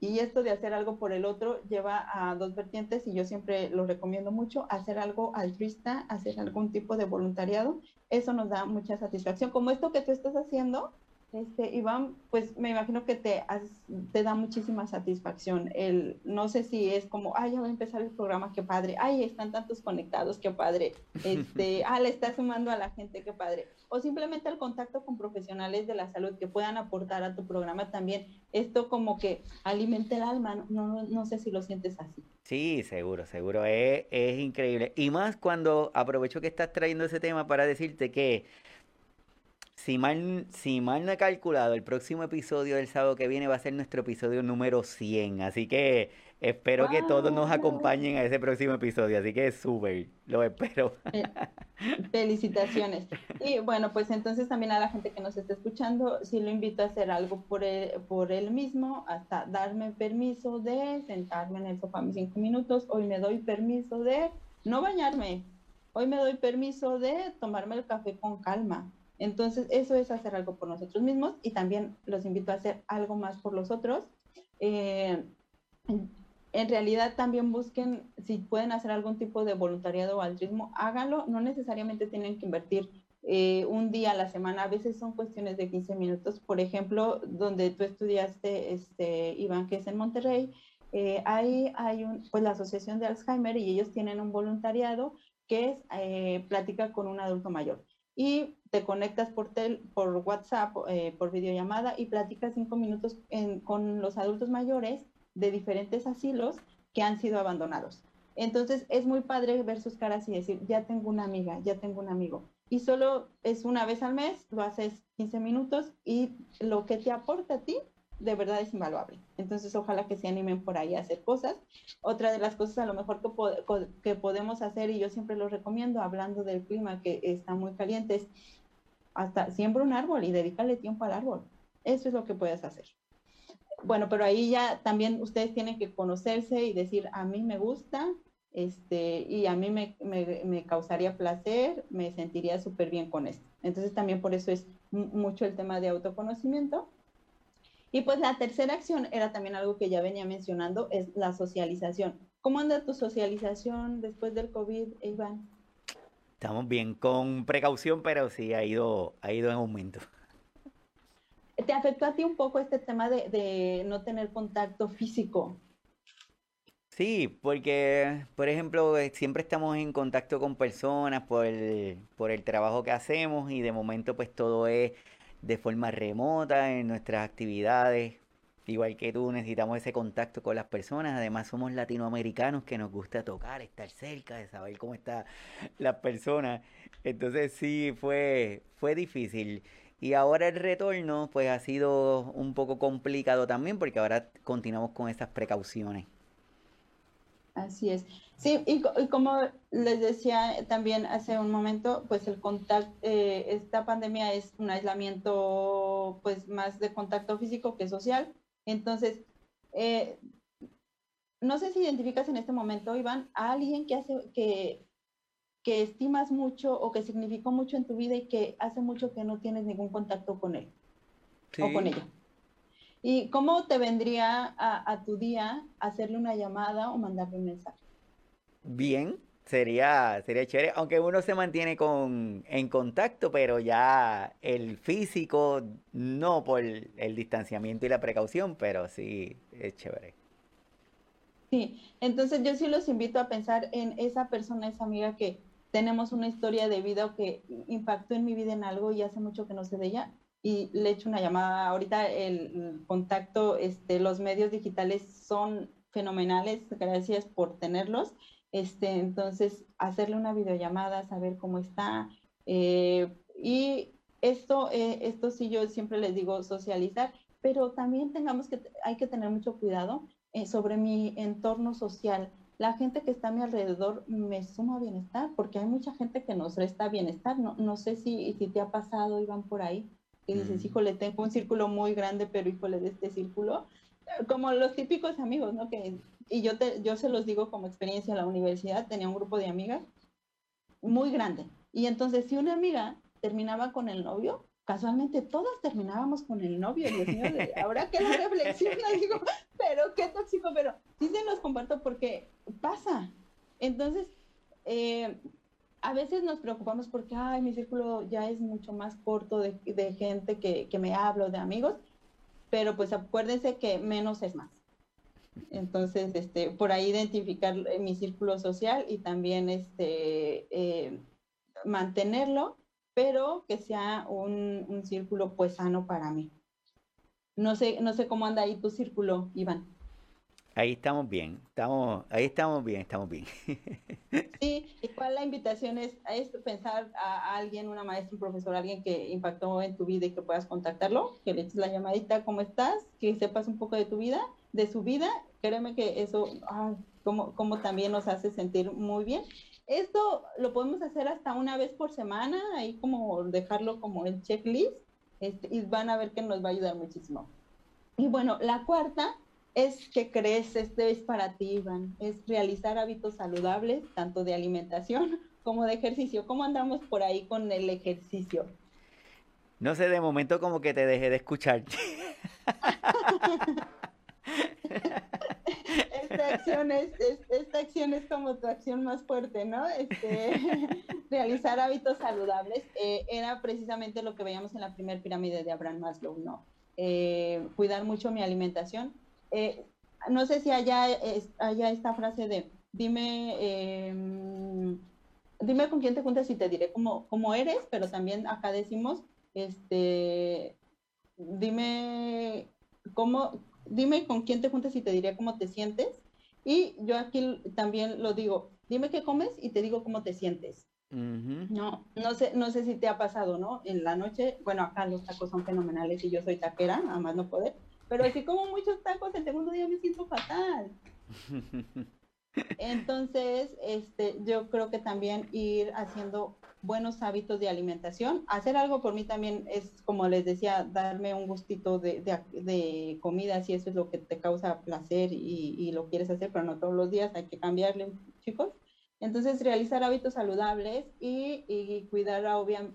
y esto de hacer algo por el otro lleva a dos vertientes y yo siempre lo recomiendo mucho, hacer algo altruista, hacer algún tipo de voluntariado, eso nos da mucha satisfacción, como esto que tú estás haciendo, este, Iván, pues me imagino que te, te da muchísima satisfacción. El, no sé si es como, ay, ya va a empezar el programa, qué padre. Ay, están tantos conectados, qué padre. Este, ah, le está sumando a la gente, qué padre. O simplemente el contacto con profesionales de la salud que puedan aportar a tu programa también. Esto como que alimenta el alma. No, no, sé si lo sientes así. Sí, seguro, seguro. Es, es increíble. Y más cuando aprovecho que estás trayendo ese tema para decirte que si mal, si mal no he calculado, el próximo episodio del sábado que viene va a ser nuestro episodio número 100. Así que espero que todos nos acompañen a ese próximo episodio. Así que súper, lo espero. Felicitaciones. Y bueno, pues entonces también a la gente que nos está escuchando, sí lo invito a hacer algo por él, por él mismo, hasta darme permiso de sentarme en el sofá mis cinco minutos. Hoy me doy permiso de no bañarme. Hoy me doy permiso de tomarme el café con calma entonces, eso es hacer algo por nosotros mismos y también los invito a hacer algo más por los otros. Eh, en realidad también busquen si pueden hacer algún tipo de voluntariado o altruismo, háganlo, no necesariamente tienen que invertir eh, un día a la semana, a veces son cuestiones de 15 minutos, por ejemplo, donde tú estudiaste, este, Iván, que es en Monterrey, eh, ahí hay un, pues la Asociación de Alzheimer y ellos tienen un voluntariado que es eh, plática con un adulto mayor y te conectas por, tel, por WhatsApp, eh, por videollamada y platicas cinco minutos con los adultos mayores de diferentes asilos que han sido abandonados. Entonces es muy padre ver sus caras y decir, ya tengo una amiga, ya tengo un amigo. Y solo es una vez al mes, lo haces 15 minutos y lo que te aporta a ti de verdad es invaluable. Entonces, ojalá que se animen por ahí a hacer cosas. Otra de las cosas a lo mejor que, que podemos hacer, y yo siempre lo recomiendo, hablando del clima que está muy caliente, es hasta siembra un árbol y dedícale tiempo al árbol. Eso es lo que puedes hacer. Bueno, pero ahí ya también ustedes tienen que conocerse y decir, a mí me gusta, este, y a mí me, me, me causaría placer, me sentiría súper bien con esto. Entonces también por eso es mucho el tema de autoconocimiento y pues la tercera acción era también algo que ya venía mencionando, es la socialización. ¿Cómo anda tu socialización después del COVID, Iván? Estamos bien, con precaución, pero sí ha ido, ha ido en aumento. ¿Te afectó a ti un poco este tema de, no tener contacto físico? Sí, porque, por ejemplo, eh, siempre estamos en contacto con personas por el, por el trabajo que hacemos y de momento pues todo es de forma remota en nuestras actividades. Igual que tú, necesitamos ese contacto con las personas. Además, somos latinoamericanos que nos gusta tocar, estar cerca, de saber cómo están las personas. Entonces, sí, fue, fue difícil. Y ahora el retorno, pues ha sido un poco complicado también, porque ahora continuamos con esas precauciones. Así es. Sí, y, como les decía también hace un momento, pues el contacto, eh, esta pandemia es un aislamiento, pues más de contacto físico que social. Entonces, eh, no sé si identificas en este momento, Iván, a alguien que hace, que, que estimas mucho o que significó mucho en tu vida y que hace mucho que no tienes ningún contacto con él o con ella. ¿Y cómo te vendría a, tu día hacerle una llamada o mandarle un mensaje? Bien, sería, sería chévere, aunque uno se mantiene con, en contacto, pero ya el físico, no por el distanciamiento y la precaución, pero sí es chévere. Sí, entonces yo sí los invito a pensar en esa persona, esa amiga que tenemos una historia de vida o que impactó en mi vida en algo y hace mucho que no sé de ella y le echo una llamada. Ahorita el contacto, este, los medios digitales son fenomenales, gracias por tenerlos. Este, entonces, hacerle una videollamada, saber cómo está. Eh, y esto, eh, esto sí yo siempre les digo socializar, pero también tengamos que, hay que tener mucho cuidado eh, sobre mi entorno social. La gente que está a mi alrededor me suma bienestar, porque hay mucha gente que nos resta bienestar. No, no sé si, si te ha pasado, Iván, por ahí y dices, mm. híjole, tengo un círculo muy grande, pero híjole, de este círculo, como los típicos amigos, ¿no? Que, y yo, te, yo se los digo como experiencia en la universidad, tenía un grupo de amigas muy grande. Y entonces, si una amiga terminaba con el novio, casualmente todas terminábamos con el novio, Dios mío, ahora que la reflexión, digo, pero qué tóxico, pero sí se los comparto porque pasa. Entonces, eh, a veces nos preocupamos porque, ay, mi círculo ya es mucho más corto de, gente que, que, me hablo, de amigos, pero pues acuérdense que menos es más. Entonces, este, por ahí identificar eh, mi círculo social y también este, eh, mantenerlo, pero que sea un, un, círculo pues sano para mí. No sé, no sé cómo anda ahí tu círculo, Iván. Ahí estamos bien, estamos, ahí estamos bien, estamos bien. Sí, igual la invitación es, es pensar a, alguien, una maestra, un profesor, alguien que impactó en tu vida y que puedas contactarlo, que le eches la llamadita, ¿cómo estás? Que sepas un poco de tu vida, de su vida. Créeme que eso, como, como también nos hace sentir muy bien. Esto lo podemos hacer hasta una vez por semana, ahí como dejarlo como el checklist, este, y van a ver que nos va a ayudar muchísimo. Y bueno, la cuarta es que crees, este es para ti, Iván, es realizar hábitos saludables, tanto de alimentación como de ejercicio. ¿Cómo andamos por ahí con el ejercicio? No sé, de momento como que te dejé de escuchar. esta, acción es, esta acción es como tu acción más fuerte, ¿no? Este, realizar hábitos saludables eh, era precisamente lo que veíamos en la primera pirámide de Abraham Maslow, ¿no? Eh, cuidar mucho mi alimentación eh, no sé si allá, esta frase de dime, em, dime con quién te juntas y te diré cómo, cómo eres, pero también acá decimos, este, dime cómo, dime con quién te juntas y te diré cómo te sientes. Y yo aquí también lo digo, dime qué comes y te digo cómo te sientes. No, no sé, no sé si te ha pasado, ¿no? En la noche, bueno, acá los tacos son fenomenales y yo soy taquera, nada más no poder. Pero si como muchos tacos, el segundo día me siento fatal. Entonces, este, yo creo que también ir haciendo buenos hábitos de alimentación. Hacer algo por mí también es, como les decía, darme un gustito de, de, comida, si eso es lo que te causa placer y, y, lo quieres hacer, pero no todos los días, hay que cambiarle, chicos. Entonces, realizar hábitos saludables y, y cuidar,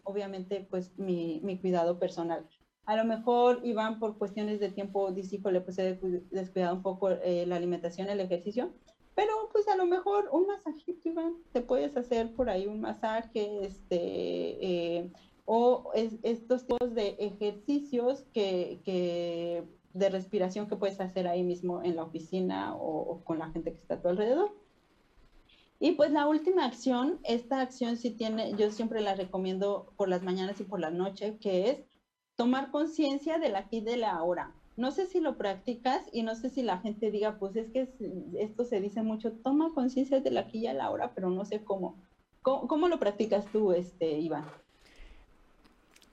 obviamente, pues mi, mi cuidado personal. A lo mejor Iván por cuestiones de tiempo dice, le pues he descuidado un poco eh, la alimentación, el ejercicio, pero pues a lo mejor un masajito, Iván, te puedes hacer por ahí un masaje, este, eh, o estos tipos de ejercicios que, de respiración que puedes hacer ahí mismo en la oficina o, con la gente que está a tu alrededor. Y pues la última acción, esta acción sí tiene, yo siempre la recomiendo por las mañanas y por la noche, que es tomar conciencia del aquí de la ahora. No sé si lo practicas y no sé si la gente diga, pues es que esto se dice mucho, toma conciencia del aquí y de la ahora, pero no sé cómo. ¿Cómo, lo practicas tú, este, Iván?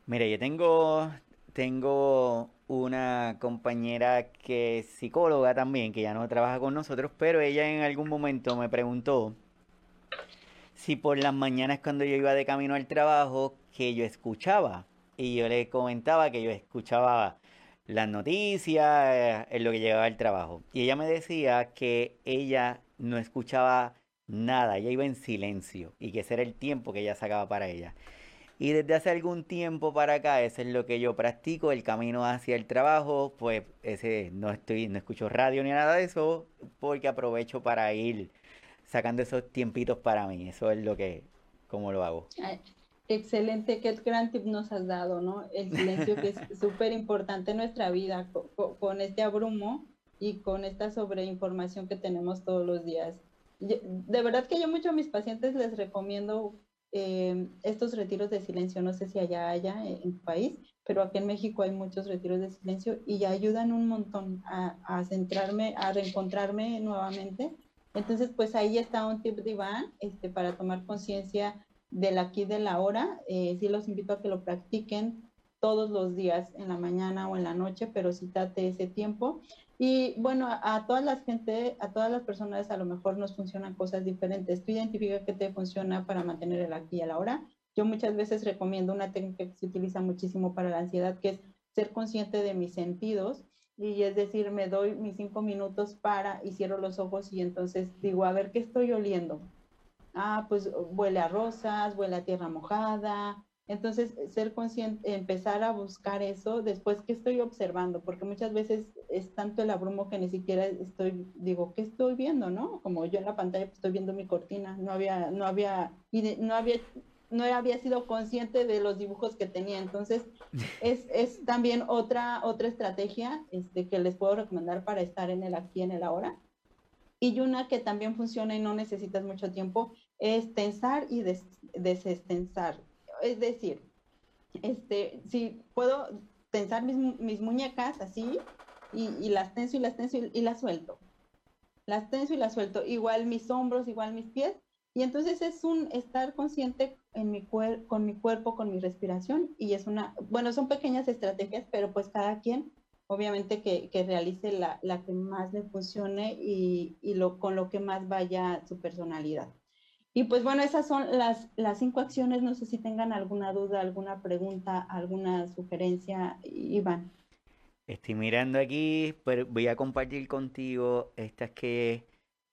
Mire, yo tengo, tengo una compañera que es psicóloga también, que ya no trabaja con nosotros, pero ella en algún momento me preguntó si por las mañanas cuando yo iba de camino al trabajo, que yo escuchaba. Y yo le comentaba que yo escuchaba las noticias, eh, en lo que llegaba al trabajo. Y ella me decía que ella no escuchaba nada, ella iba en silencio y que ese era el tiempo que ella sacaba para ella. Y desde hace algún tiempo para acá, eso es lo que yo practico, el camino hacia el trabajo, pues ese no estoy, no escucho radio ni nada de eso, porque aprovecho para ir sacando esos tiempitos para mí. Eso es lo que, como lo hago. Excelente, qué gran tip nos has dado, ¿no? El silencio que es súper importante en nuestra vida, con, este abrumo y con esta sobreinformación que tenemos todos los días. de verdad que yo mucho a mis pacientes les recomiendo eh, estos retiros de silencio, no sé si allá haya en tu país, pero aquí en México hay muchos retiros de silencio y ayudan un montón a, centrarme, a reencontrarme nuevamente. Entonces, pues ahí está un tip de Iván este, para tomar conciencia del aquí de la hora. Eh, sí los invito a que lo practiquen todos los días, en la mañana o en la noche, pero sí date ese tiempo. Y bueno, a, todas las gente, a todas las personas a lo mejor nos funcionan cosas diferentes. Tú identifica qué te funciona para mantener el aquí y a la hora. Yo muchas veces recomiendo una técnica que se utiliza muchísimo para la ansiedad, que es ser consciente de mis sentidos. Y es decir, me doy mis cinco minutos para y cierro los ojos y entonces digo, a ver, ¿qué estoy oliendo? Ah, pues huele a rosas, huele a tierra mojada, entonces, ser consciente, empezar a buscar eso después que estoy observando, porque muchas veces es tanto el abrumo que ni siquiera estoy, digo, ¿qué estoy viendo, no? Como yo en la pantalla pues, estoy viendo mi cortina, no había, no había, no había, no había sido consciente de los dibujos que tenía. Entonces, es, es también otra, otra estrategia este, que les puedo recomendar para estar en el aquí, en el ahora. Y una que también funciona y no necesitas mucho tiempo es tensar y des, desestensar es decir, este, si puedo tensar mis, muñecas así y, las tenso y las tenso y, las suelto. Las tenso y las suelto. Igual mis hombros, igual mis pies. Y entonces es un estar consciente en mi con mi cuerpo, con mi respiración. Y es una, bueno, son pequeñas estrategias, pero pues cada quien, obviamente que, realice la, que más le funcione y, lo, con lo que más vaya su personalidad. Y pues bueno, esas son las, las cinco acciones. No sé si tengan alguna duda, alguna pregunta, alguna sugerencia, Iván. Estoy mirando aquí, pero voy a compartir contigo estas que,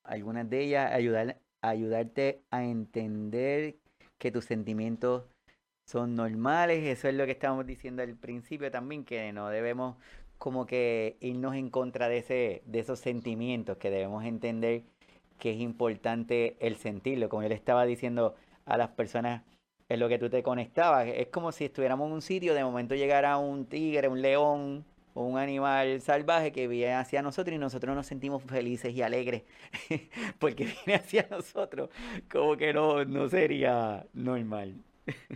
algunas de ellas, ayudar, ayudarte a entender que tus sentimientos son normales. Eso es lo que estábamos diciendo al principio también, que no debemos como que irnos en contra de, ese, de esos sentimientos, que debemos entender que es importante el sentirlo. Como le estaba diciendo a las personas en lo que tú te conectabas, es como si estuviéramos en un sitio, de momento llegara un tigre, un león o un animal salvaje que viene hacia nosotros y nosotros nos sentimos felices y alegres porque viene hacia nosotros, como que no, no sería normal.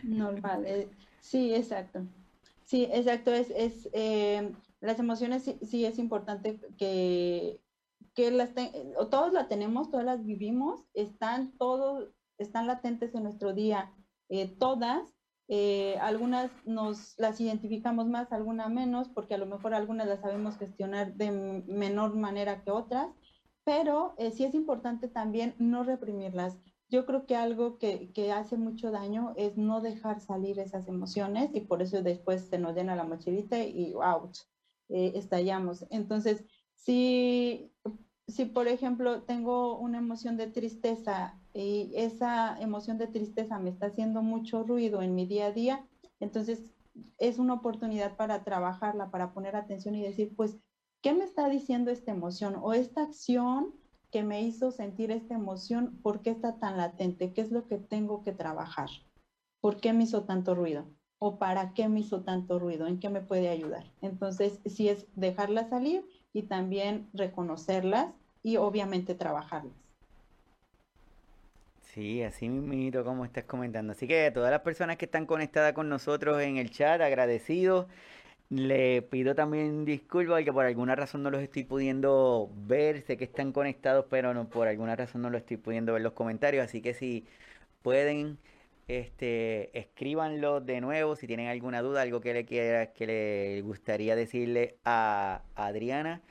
Normal, eh, sí, exacto. Sí, exacto, es, es eh, las emociones sí, es importante que, que las todos la tenemos, todas las vivimos, están todos, están latentes en nuestro día, eh, todas, eh, algunas nos las identificamos más, algunas menos, porque a lo mejor algunas las sabemos gestionar de menor manera que otras, pero eh, sí es importante también no reprimirlas. Yo creo que algo que, que, hace mucho daño es no dejar salir esas emociones y por eso después se nos llena la mochilita y ouch, estallamos. Entonces, si si por ejemplo tengo una emoción de tristeza y esa emoción de tristeza me está haciendo mucho ruido en mi día a día, entonces es una oportunidad para trabajarla, para poner atención y decir, pues, ¿qué me está diciendo esta emoción o esta acción que me hizo sentir esta emoción? ¿Por qué está tan latente? ¿Qué es lo que tengo que trabajar? ¿Por qué me hizo tanto ruido? ¿O para qué me hizo tanto ruido? ¿En qué me puede ayudar? Entonces, sí es dejarlas salir y también reconocerlas y obviamente trabajarlas. Sí, así mismo como estás comentando. Así que a todas las personas que están conectadas con nosotros en el chat, agradecidos. Le pido también disculpas porque por alguna razón no los estoy pudiendo ver. Sé que están conectados, pero no, por alguna razón no lo estoy pudiendo ver los comentarios. Así que si pueden, este, escríbanlo de nuevo. Si tienen alguna duda, algo que le quiera, que le gustaría decirle a Adriana,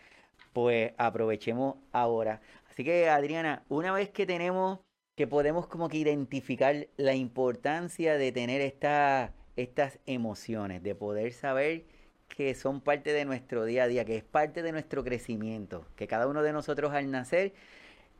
pues aprovechemos ahora. Así que Adriana, una vez que tenemos, que podemos como que identificar la importancia de tener esta, estas emociones, de poder saber que son parte de nuestro día a día, que es parte de nuestro crecimiento, que cada uno de nosotros al nacer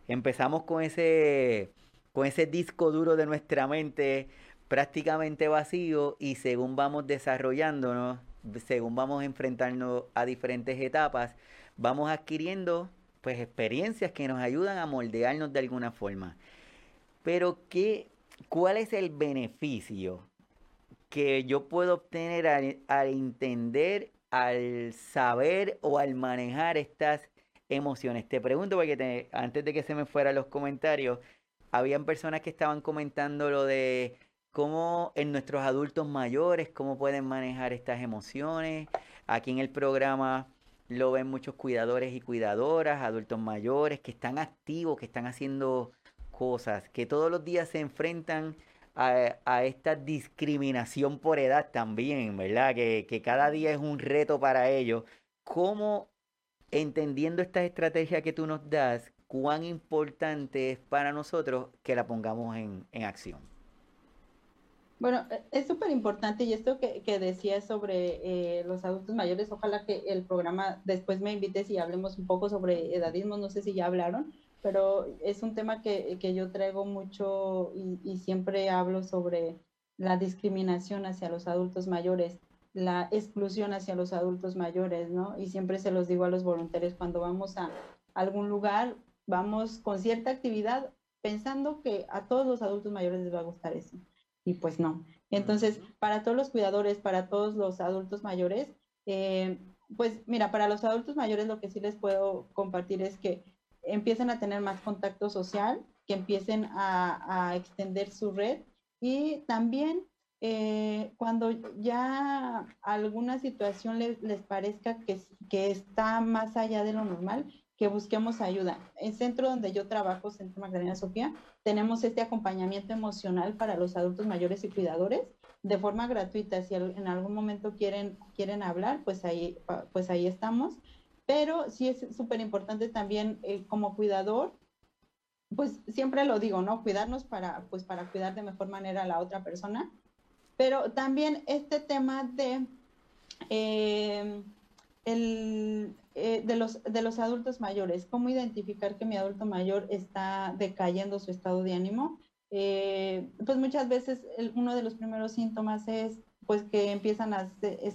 empezamos con ese, con ese disco duro de nuestra mente prácticamente vacío y según vamos desarrollándonos, según vamos enfrentando a diferentes etapas, vamos adquiriendo pues experiencias que nos ayudan a moldearnos de alguna forma. Pero ¿qué, ¿cuál es el beneficio que yo puedo obtener al, entender, al saber o al manejar estas emociones. Te pregunto porque antes de que se me fueran los comentarios, habían personas que estaban comentando lo de cómo en nuestros adultos mayores, cómo pueden manejar estas emociones. Aquí en el programa lo ven muchos cuidadores y cuidadoras, adultos mayores que están activos, que están haciendo cosas, que todos los días se enfrentan a, esta discriminación por edad también, ¿verdad? Que, que cada día es un reto para ellos. ¿Cómo, entendiendo esta estrategia que tú nos das, cuán importante es para nosotros que la pongamos en, en acción? Bueno, e, es súper importante y esto que, que decías sobre eh, los adultos mayores, ojalá que el programa después me invites y hablemos un poco sobre edadismo, no sé si ya hablaron, pero es un tema que, que yo traigo mucho y, y, siempre hablo sobre la discriminación hacia los adultos mayores, la exclusión hacia los adultos mayores, ¿no? Y siempre se los digo a los voluntarios cuando vamos a algún lugar, vamos con cierta actividad pensando que a todos los adultos mayores les va a gustar eso. Y pues no. Entonces, para todos los cuidadores, para todos los adultos mayores, eh, pues mira, para los adultos mayores lo que sí les puedo compartir es que empiecen a tener más contacto social, que empiecen a, extender su red y también eh, cuando ya alguna situación les, les parezca que, que, está más allá de lo normal, que busquemos ayuda. En centro donde yo trabajo, Centro Magdalena Sofía, tenemos este acompañamiento emocional para los adultos mayores y cuidadores de forma gratuita. Si en algún momento quieren, quieren hablar, pues ahí, pues ahí estamos. Pero sí es súper importante también eh, como cuidador, pues siempre lo digo, ¿no? Cuidarnos para, pues para cuidar de mejor manera a la otra persona. Pero también este tema de, eh, el, eh, de, los, de los adultos mayores, cómo identificar que mi adulto mayor está decayendo su estado de ánimo. pues muchas veces uno de los primeros síntomas es pues que empiezan a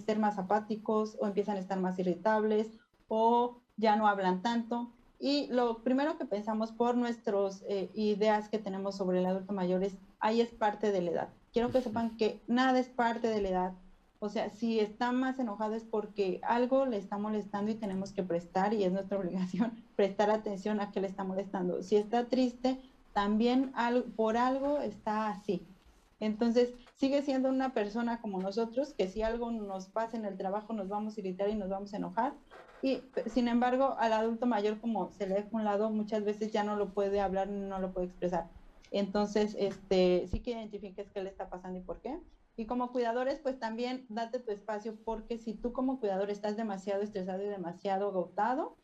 ser más apáticos o empiezan a estar más irritables o ya no hablan tanto. Y lo primero que pensamos por nuestras eh, ideas que tenemos sobre el adulto mayor es, ahí es parte de la edad. Quiero que sepan que nada es parte de la edad. O sea, si está más enojado es porque algo le está molestando y tenemos que prestar, y es nuestra obligación, prestar atención a qué le está molestando. Si está triste, también por algo está así. Entonces, sigue siendo una persona como nosotros, que si algo nos pasa en el trabajo nos vamos a irritar y nos vamos a enojar, y sin embargo, al adulto mayor, como se le deja un lado, muchas veces ya no lo puede hablar, no lo puede expresar. Entonces, este, sí que identifiques qué le está pasando y por qué. Y como cuidadores, pues también date tu espacio, porque si tú como cuidador estás demasiado estresado y demasiado agotado,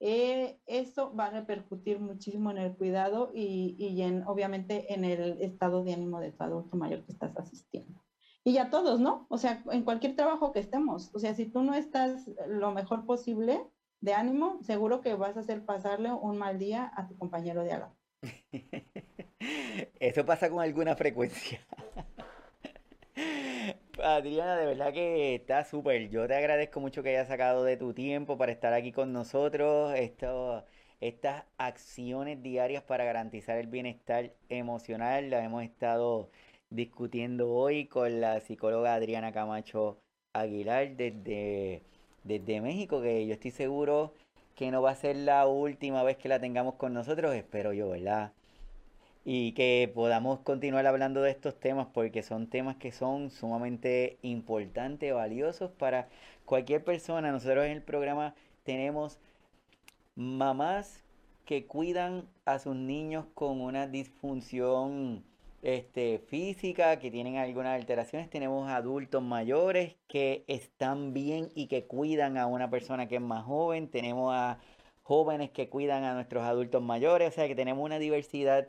eh, eso va a repercutir muchísimo en el cuidado y, y en, obviamente, en el estado de ánimo de tu adulto mayor que estás asistiendo y a todos, ¿no? O sea, en cualquier trabajo que estemos. O sea, si tú no estás lo mejor posible de ánimo, seguro que vas a hacer pasarle un mal día a tu compañero de ala. Eso pasa con alguna frecuencia. Adriana, de verdad que está súper. Yo te agradezco mucho que hayas sacado de tu tiempo para estar aquí con nosotros. Esto estas acciones diarias para garantizar el bienestar emocional. La hemos estado discutiendo hoy con la psicóloga Adriana Camacho Aguilar desde, desde México, que yo estoy seguro que no va a ser la última vez que la tengamos con nosotros, espero yo, ¿verdad? Y que podamos continuar hablando de estos temas porque son temas que son sumamente importantes, valiosos para cualquier persona. Nosotros en el programa tenemos mamás que cuidan a sus niños con una disfunción este, física, que tienen algunas alteraciones. Tenemos adultos mayores que están bien y que cuidan a una persona que es más joven. Tenemos a jóvenes que cuidan a nuestros adultos mayores. O sea que tenemos una diversidad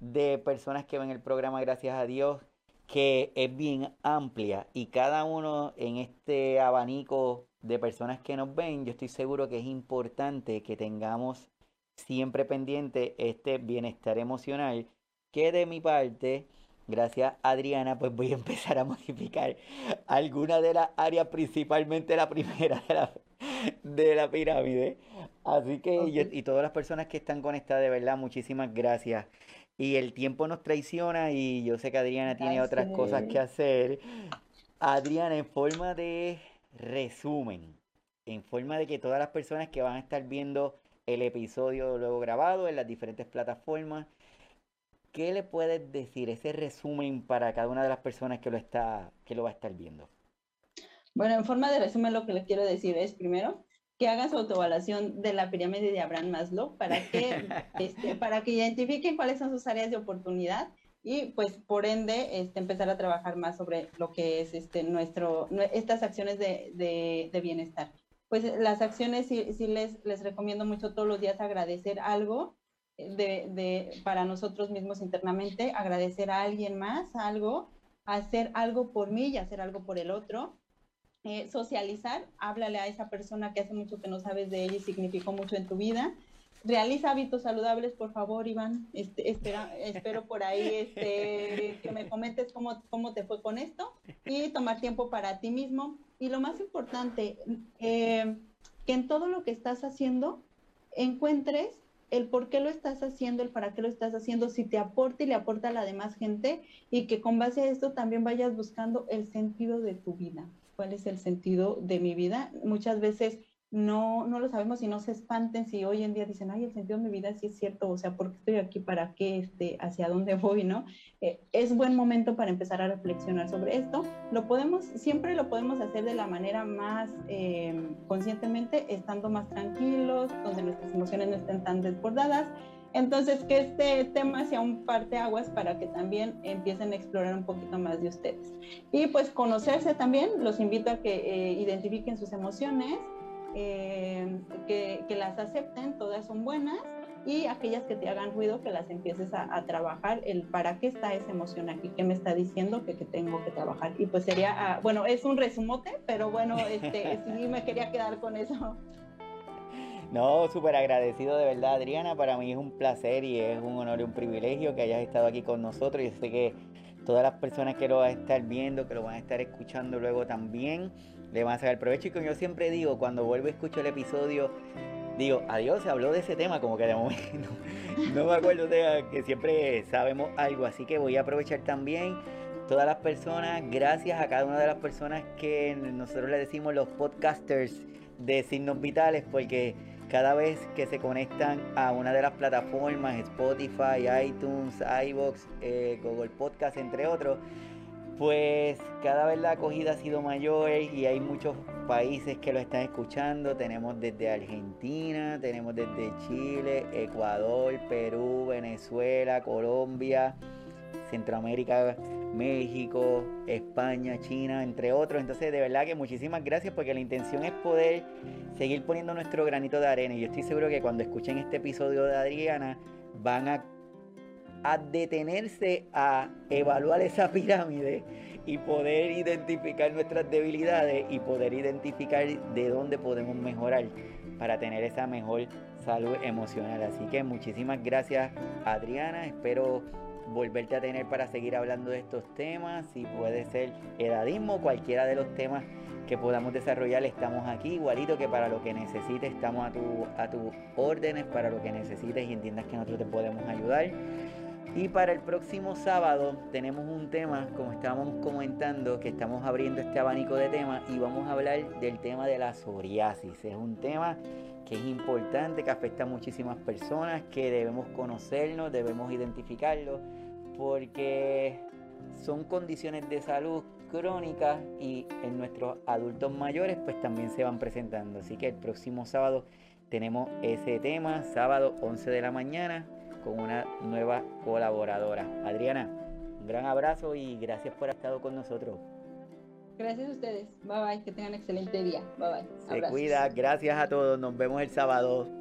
de personas que ven el programa, gracias a Dios, que es bien amplia. Y cada uno en este abanico de personas que nos ven, yo estoy seguro que es importante que tengamos siempre pendiente este bienestar emocional que de mi parte, gracias Adriana, pues voy a empezar a modificar alguna de las áreas, principalmente la primera de la, de la pirámide. Así que y todas las personas que están conectadas, de verdad, muchísimas gracias. Y el tiempo nos traiciona y yo sé que Adriana tiene otras cosas que hacer. Adriana, en forma de resumen, en forma de que todas las personas que van a estar viendo el episodio luego grabado en las diferentes plataformas, ¿qué le puedes decir, ese resumen para cada una de las personas que lo, está, que lo va a estar viendo? Bueno, en forma de resumen lo que le quiero decir es, primero, que hagas autoevaluación de la pirámide de Abraham Maslow para que, este, para que identifiquen cuáles son sus áreas de oportunidad y pues por ende este, empezar a trabajar más sobre lo que es este, nuestro, estas acciones de, de, de bienestar. Pues las acciones sí, sí les, les recomiendo mucho todos los días agradecer algo de, para nosotros mismos internamente, agradecer a alguien más algo, hacer algo por mí y hacer algo por el otro. Eh, socializar, háblale a esa persona que hace mucho que no sabes de ella y significó mucho en tu vida. Realiza hábitos saludables, por favor, Iván. Este, espero por ahí este, que me comentes cómo, cómo te fue con esto y tomar tiempo para ti mismo. Y lo más importante, eh, que en todo lo que estás haciendo encuentres el por qué lo estás haciendo, el para qué lo estás haciendo, si te aporta y le aporta a la demás gente y que con base a esto también vayas buscando el sentido de tu vida. ¿Cuál es el sentido de mi vida? Muchas veces no, no lo sabemos y no se espanten si hoy en día dicen, ay, el sentido de mi vida sí es cierto, o sea, ¿por qué estoy aquí? ¿Para qué? Este, ¿Hacia dónde voy? ¿No? Eh, es buen momento para empezar a reflexionar sobre esto. Lo podemos, siempre lo podemos hacer de la manera más eh, conscientemente, estando más tranquilos, donde nuestras emociones no estén tan desbordadas. Entonces, que este tema sea un parteaguas para que también empiecen a explorar un poquito más de ustedes. Y pues conocerse también, los invito a que eh, identifiquen sus emociones, eh, que, que, las acepten, todas son buenas, y aquellas que te hagan ruido, que las empieces a, trabajar, el para qué está esa emoción aquí, qué me está diciendo que, que tengo que trabajar. Y pues sería, ah, bueno, es un resumote, pero bueno, este, sí me quería quedar con eso. No, súper agradecido de verdad, Adriana. Para mí es un placer y es un honor y un privilegio que hayas estado aquí con nosotros. Yo sé que todas las personas que lo van a estar viendo, que lo van a estar escuchando luego también, le van a sacar provecho. Y como yo siempre digo, cuando vuelvo a escuchar el episodio, digo, adiós, se habló de ese tema, como que de momento no, me acuerdo de que siempre sabemos algo. Así que voy a aprovechar también todas las personas, gracias a cada una de las personas que nosotros le decimos los podcasters de signos vitales, porque cada vez que se conectan a una de las plataformas, Spotify, iTunes, iBox, eh, Google Podcast, entre otros, pues cada vez la acogida ha sido mayor y hay muchos países que lo están escuchando. Tenemos desde Argentina, tenemos desde Chile, Ecuador, Perú, Venezuela, Colombia, Centroamérica, México, España, China, entre otros. Entonces, de verdad que muchísimas gracias porque la intención es poder seguir poniendo nuestro granito de arena. Y yo estoy seguro que cuando escuchen este episodio de Adriana van a a detenerse a evaluar esa pirámide y poder identificar nuestras debilidades y poder identificar de dónde podemos mejorar para tener esa mejor salud emocional. Así que muchísimas gracias Adriana, espero volverte a tener para seguir hablando de estos temas, si puede ser edadismo, cualquiera de los temas que podamos desarrollar, estamos aquí, igualito que para lo que necesites, estamos a, tu, a tus órdenes, para lo que necesites y entiendas que nosotros te podemos ayudar. Y para el próximo sábado tenemos un tema, como estábamos comentando, que estamos abriendo este abanico de temas y vamos a hablar del tema de la psoriasis. Es un tema que es importante, que afecta a muchísimas personas, que debemos conocernos, debemos identificarlo, porque son condiciones de salud crónicas y en nuestros adultos mayores pues también se van presentando. Así que el próximo sábado tenemos ese tema, sábado 11 de la mañana, con una nueva colaboradora. Adriana, un gran abrazo y gracias por haber estado con nosotros. Gracias a ustedes. Bye bye. Que tengan un excelente día. Bye bye. Se cuida. Gracias a todos. Nos vemos el sábado.